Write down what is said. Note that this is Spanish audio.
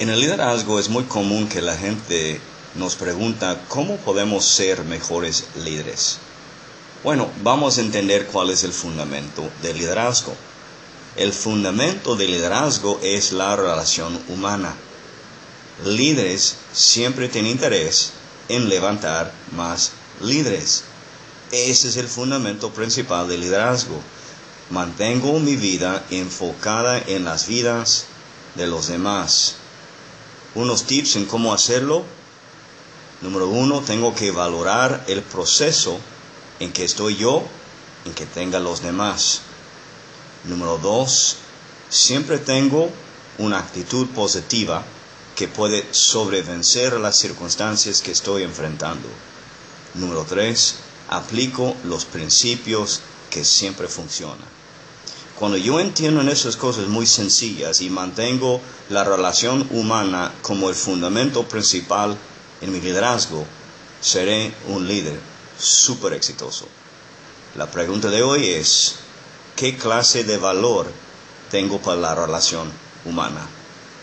En el liderazgo es muy común que la gente nos pregunta cómo podemos ser mejores líderes. Bueno, vamos a entender cuál es el fundamento del liderazgo. El fundamento del liderazgo es la relación humana. Líderes siempre tienen interés en levantar más líderes. Ese es el fundamento principal del liderazgo. Mantengo mi vida enfocada en las vidas de los demás unos tips en cómo hacerlo. Número uno, tengo que valorar el proceso en que estoy yo, en que tengan los demás. Número dos, siempre tengo una actitud positiva que puede sobrevencer las circunstancias que estoy enfrentando. Número tres, aplico los principios que siempre funcionan. Cuando yo entiendo en esas cosas muy sencillas y mantengo la relación humana como el fundamento principal en mi liderazgo, seré un líder súper exitoso. La pregunta de hoy es, ¿qué clase de valor tengo para la relación humana?